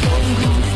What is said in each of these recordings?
痛苦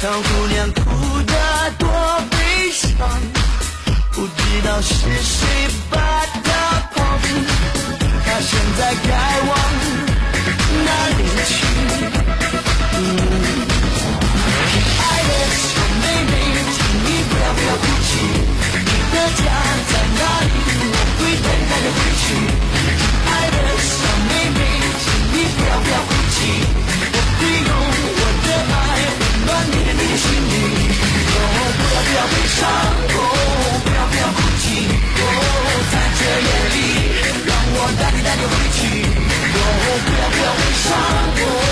小姑娘哭得多悲伤，不知道是谁把她抛弃，她现在该往哪里去？嗯。爱的小妹妹，请你不要不要哭泣。你的家在哪里？我会带你带你回去。爱的小妹妹，请你不要不要哭泣。伤，口，不要不要哭泣。哦，在这夜里，让我带你带你回去。哦，不要不要伤，哦，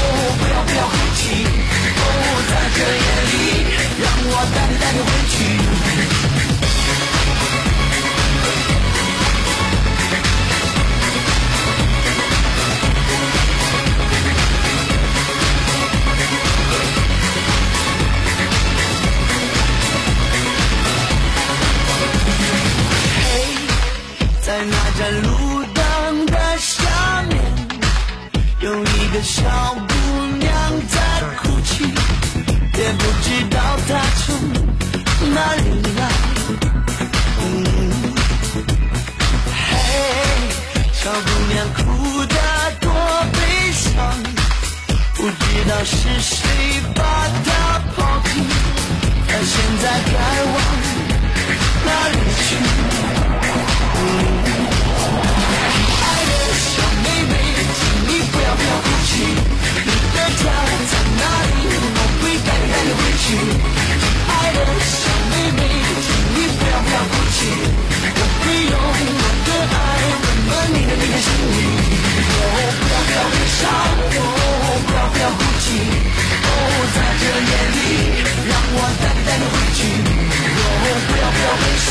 去。爱的小妹妹，请你不要不要哭泣。我会用我的爱温暖你的你的心灵。哦，不要不要悲伤，哦，不要不要哭泣。哦，在这夜里，让我带你带你回去。哦，不要不要悲伤，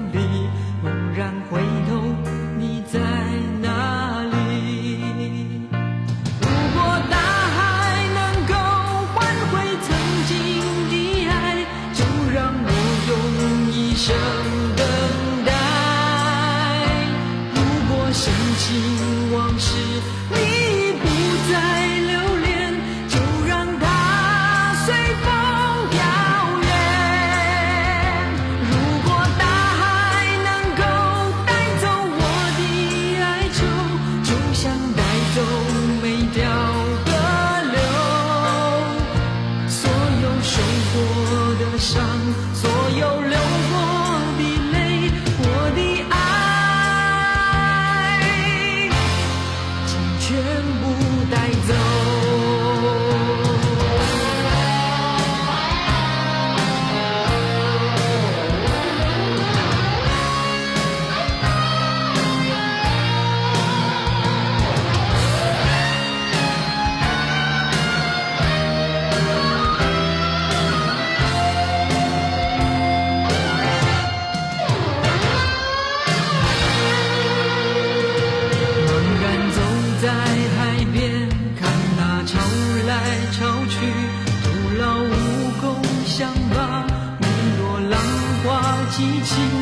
亲